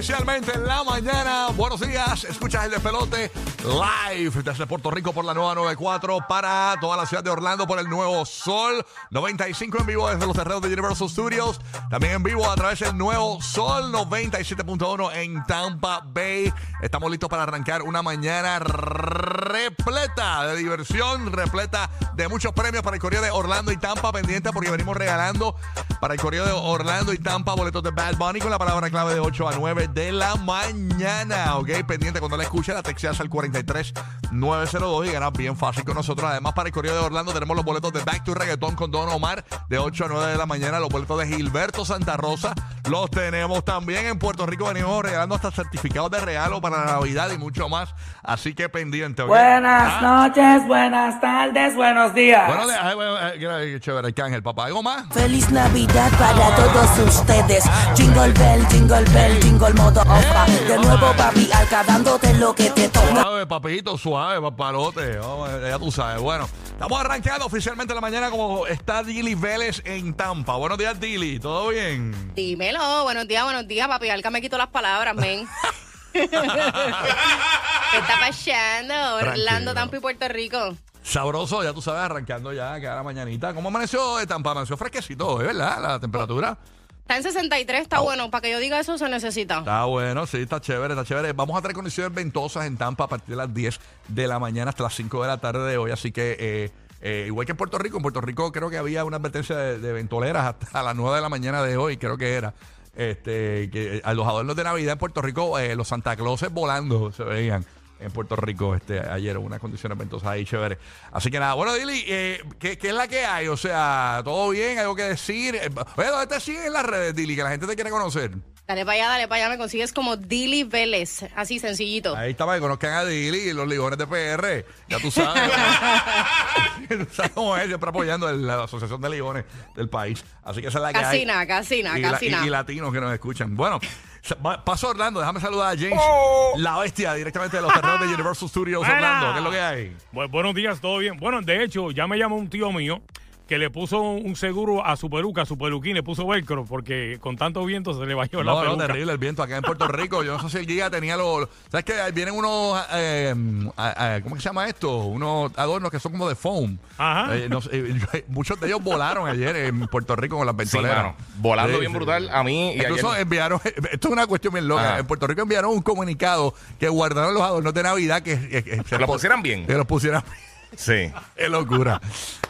oficialmente en la mañana. Buenos días. Escuchas el despelote live desde Puerto Rico por la nueva 94 para toda la ciudad de Orlando por el nuevo Sol 95 en vivo desde los terrenos de Universal Studios. También en vivo a través del nuevo Sol 97.1 en Tampa Bay. Estamos listos para arrancar una mañana repleta de diversión, repleta de muchos premios para el Correo de Orlando y Tampa pendiente porque venimos regalando para el Correo de Orlando y Tampa boletos de Bad Bunny con la palabra clave de 8 a 9 de la mañana. Ok, pendiente cuando la escuche, la texteas al 43 902 y ganas bien fácil con nosotros. Además, para el Correo de Orlando tenemos los boletos de Back to Reggaeton con Don Omar de 8 a 9 de la mañana. Los boletos de Gilberto Santa Rosa los tenemos también en Puerto Rico. Venimos regalando hasta certificados de regalo para la Navidad y mucho más. Así que pendiente. ¿ok? Buenas Ah, noches, buenas tardes, buenos días. Bueno, ay, bueno, ay, qué chévere, Arcángel, papá. ¿Algo más? Feliz Navidad para todos ustedes. Jingle bell, jingle bell, jingle modo opa. De nuevo, papi, alca dándote lo que te toca. Suave, papito, suave, papalote. Vamos, ya tú sabes. Bueno, estamos arrancando oficialmente la mañana como está Dili Vélez en Tampa. Buenos días, Dili. ¿Todo bien? Dímelo, buenos días, buenos días, papi. Alca me quitó las palabras, men. ¿Qué está pasando? Orlando. Tampa y Puerto Rico. Sabroso, ya tú sabes, arrancando ya cada mañanita. ¿Cómo amaneció de Tampa? Amaneció fresquecito, ¿es verdad? La temperatura. Está en 63, está bueno. Para que yo diga eso se necesita. Está bueno, sí, está chévere, está chévere. Vamos a tener condiciones ventosas en Tampa a partir de las 10 de la mañana hasta las 5 de la tarde de hoy. Así que, eh, eh, igual que en Puerto Rico, en Puerto Rico creo que había una advertencia de, de ventoleras hasta las 9 de la mañana de hoy, creo que era. Este, que eh, a los adornos de Navidad en Puerto Rico, eh, los Santa Clauses volando se veían en Puerto Rico este ayer unas condiciones ventosas ahí chévere. Así que nada, bueno, Dili, eh, ¿qué, qué es la que hay? O sea, ¿todo bien? ¿Algo que decir? Eh, Oye, ¿dónde te siguen en las redes, Dili? Que la gente te quiere conocer. Dale para allá, dale para allá. Me consigues como Dilly Vélez. Así sencillito. Ahí está para que conozcan a Dili y los ligones de PR. Ya tú sabes. tú sabes cómo es, siempre apoyando el- la Asociación de Ligones del país. Así que esa es la que hay. Casina, casina, y, la- casina. y- y latinos que nos escuchan. Bueno, paso a Orlando. Déjame saludar a James, Oh. la bestia, directamente de los terrenos de Universal Studios Orlando. ¿Qué es lo que hay? Bu- buenos días, ¿todo bien? Bueno, de hecho, ya me llamó un tío mío que le puso un seguro a su peluca, a su peluquín, le puso velcro porque con tanto viento se le va a llevar la No, no, peluca. terrible el viento acá en Puerto Rico. Yo no sé si el guía tenía los. ¿Sabes qué? Ahí Vienen unos. eh, a- a- ¿Cómo se llama esto? Unos adornos que son como de foam. Ajá. Eh, no eh, muchos de ellos volaron ayer en Puerto Rico con las Sí, ventoleras. mano. Volando Sí, bien sí. brutal a mí y Incluso ayer- enviaron, esto es una cuestión bien loca. Ajá. En Puerto Rico enviaron un comunicado que guardaron los adornos de Navidad que, que- que se lo pusieran bien. Que los pusieran Sí. Qué locura.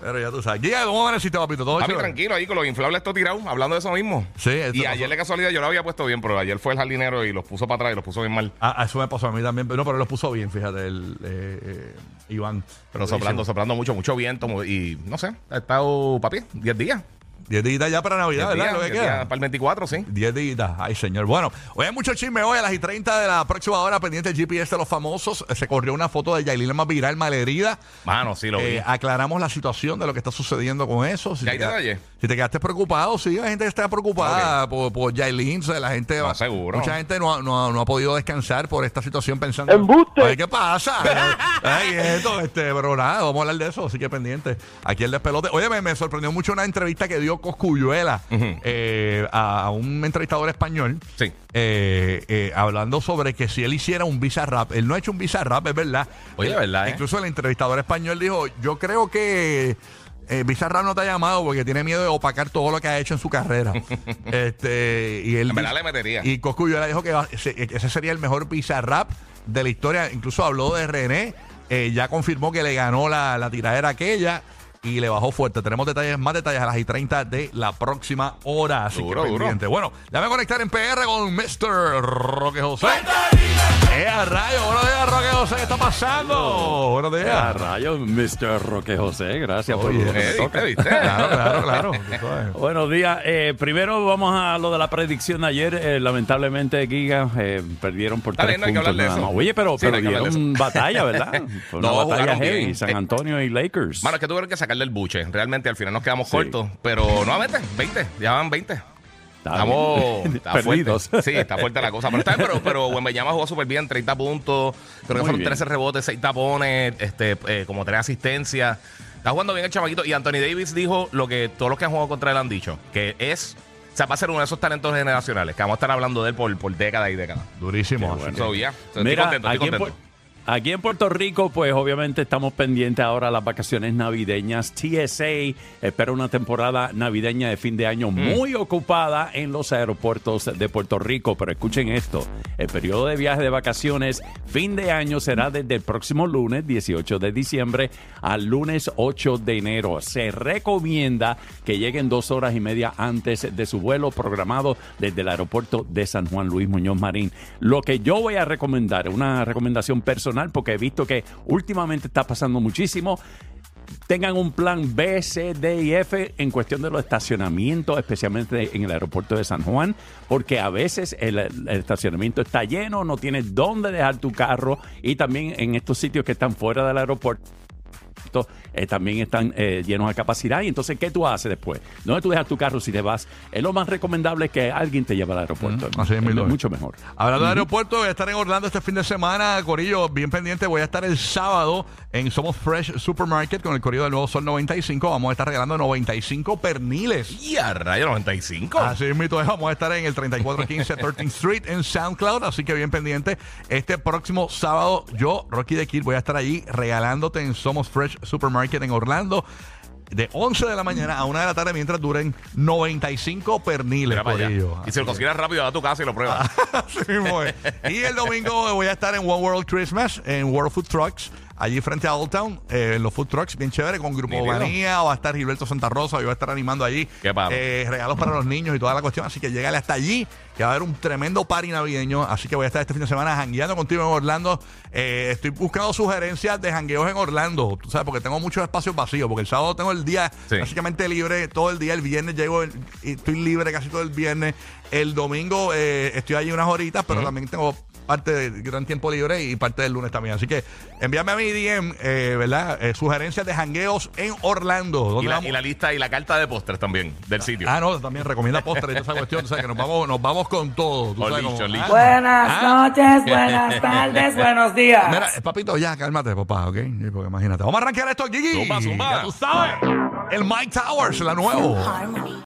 Pero ya tú sabes. Guía, ¿cómo amaneciste, papito? ¿Todo Papi, chévere? tranquilo ahí con los inflables esto tirado, hablando de eso mismo. Sí, esto Y pasó. ayer de casualidad yo lo había puesto bien, pero ayer fue el jardinero y los puso para atrás y los puso bien mal. Ah, eso me pasó a mí también. Pero, no, pero lo puso bien, fíjate, el eh, eh, Iván. Pero soplando, soplando mucho, mucho viento mu- y no sé, ha estado, papi, 10 días. 10 días ya para Navidad, 10 ¿verdad? días, Lo que 10 queda. para el 24, sí. 10 días. Ay, señor. Bueno, hoy hay mucho chisme. Hoy a las y 30 de la próxima hora, pendiente del GPS de los famosos, se corrió una foto de Yailin más viral, malherida. Mano, sí lo vi. Eh, aclaramos la situación de lo que está sucediendo con eso. Si ¿Ya te, hay detalles? Si te quedaste preocupado, sí, hay gente que está preocupada por, por Yailin. O sea, la gente, No, seguro. Mucha gente no, ha- no, ha- no ha podido descansar por esta situación pensando. Ay, ¿qué pasa? Ay, esto, este, pero nada, vamos a hablar de eso, así que pendiente. Aquí el despelote. Oye, me, me sorprendió mucho una entrevista que dio Coscuyuela Ujú. eh, a, a un entrevistador español. Sí. eh, eh, hablando sobre que si él hiciera un visa rap, él no ha hecho un visa rap, es verdad. Oye, Eh, ¿verdad, eh? Incluso el entrevistador español dijo, yo creo que eh, Bizarrap no te ha llamado porque tiene miedo de opacar todo lo que ha hecho en su carrera. este, y él En verdad le metería. Y Coscuyuela dijo que va- ese, ese sería el mejor Bizarrap de la historia. Incluso habló de René. eh, ya confirmó que le ganó la, la tiradera aquella. y le bajó fuerte. Tenemos detalles, más detalles a las y 30 de la próxima hora. Así Duro, que duro. pendiente. Bueno, ya me voy a conectar en PR con Mr. Roque José. ¡Eh, a rayo! Buenos días, Roque José. ¿Qué está pasando? Buenos A días. rayos, Mr. Roque José, gracias por lo que me Eh, toca. ¿viste, viste? Claro, claro, claro. Tú sabes. Buenos días. Eh, primero vamos a lo de la predicción de ayer. Eh, lamentablemente, Giga eh, perdieron por Está tres bien, no hay que puntos hablar de nada eso. más. Oye, pero, Sí, no pero hay que hablar de dieron batalla, ¿verdad? Fue una No, batalla jugaron heavy. bien. San Eh, Antonio y Lakers. Mano, es que tuvieron que sacarle el buche. Realmente al final nos quedamos cortos. Pero nuevamente, 20. Ya van 20. Estamos está perdidos. fuerte. Sí, está fuerte la cosa. Pero, está, pero, pero Wembanyama jugó súper bien, 30 puntos. Creo que fueron bien. 13 rebotes, 6 tapones, este, eh, como 3 asistencias. Está jugando bien el chamaquito. Y Anthony Davis dijo lo que todos los que han jugado contra él han dicho, que es, o sea, va a ser uno de esos talentos generacionales, que vamos a estar hablando de él por, por décadas y décadas. Durísimo. que- So, yeah. So, estoy contento, estoy contento. Aquí en Puerto Rico, pues obviamente estamos pendientes ahora a las vacaciones navideñas. TSA espera una temporada navideña de fin de año Mm. muy ocupada en los aeropuertos de Puerto Rico. Pero escuchen esto, el periodo de viaje de vacaciones fin de año será desde el próximo lunes 18 de diciembre al lunes 8 de enero. Se recomienda que lleguen dos horas y media antes de su vuelo programado desde el aeropuerto de San Juan Luis Muñoz Marín. Lo que yo voy a recomendar, una recomendación personal, porque he visto que últimamente está pasando muchísimo. Tengan un plan B, C, D y F en cuestión de los estacionamientos, especialmente en el aeropuerto de San Juan, porque a veces el, estacionamiento está lleno, no tienes dónde dejar tu carro y también en estos sitios que están fuera del aeropuerto eh, también están eh, llenos a capacidad. Y entonces, ¿qué tú haces después? ¿Dónde tú dejas tu carro si te vas? Es lo más recomendable que alguien te lleve al aeropuerto. Mm, así Es es. mucho mejor. Hablando de aeropuerto, voy a estar en Orlando este fin de semana, Corillo, bien pendiente. Voy a estar el sábado en Somos Fresh Supermarket con el Corillo del Nuevo Sol 95. Vamos a estar regalando 95 perniles. Y a rayo 95. Así es, mito. Vamos a estar en el 3415 13th Street en SoundCloud, así que bien pendiente. Este próximo sábado, yo, Rocky de Kid, voy a estar allí regalándote en Somos Fresh Supermarket en Orlando. De 11 de la mañana a 1 de la tarde mientras duren 95 perniles, allá. Corillo. Y si lo consigues rápido, a tu casa y lo pruebas. Y el domingo voy a estar en One World Christmas, en World Food Trucks, allí frente a Old Town, eh, en los food trucks, bien chévere, con Grupo. Manía, va a estar Gilberto Santa Rosa, yo voy a estar animando allí Qué palo. eh, regalos para los niños y toda la cuestión, así que llegale hasta allí, que va a haber un tremendo party navideño, así que voy a estar este fin de semana jangueando contigo en Orlando. Eh, estoy buscando sugerencias de jangueos en Orlando, tú sabes, porque tengo muchos espacios vacíos, porque el sábado tengo el día Sí. básicamente libre todo el día, el viernes llego el- y estoy libre casi todo el viernes, el domingo eh, estoy allí unas horitas, pero también tengo parte de gran tiempo libre y parte del lunes también. Así que envíame a mi DM, eh, ¿verdad? Eh, sugerencias de jangueos en Orlando. ¿Dónde Y la, vamos? y la lista y la carta de postres también del sitio. Ah, no, también recomienda postres y toda esa cuestión. O sea, que nos vamos, nos vamos con todo. tú sabes, listo, como- listo. Ah, Buenas ah. noches, buenas tardes, buenos días. Mira, eh, papito, ya, cálmate, papá, ¿ok? Porque imagínate. Vamos a arrancar esto, Gigi. Zumba, zumba. Ya tú sabes. El Mike Towers, la nuevo.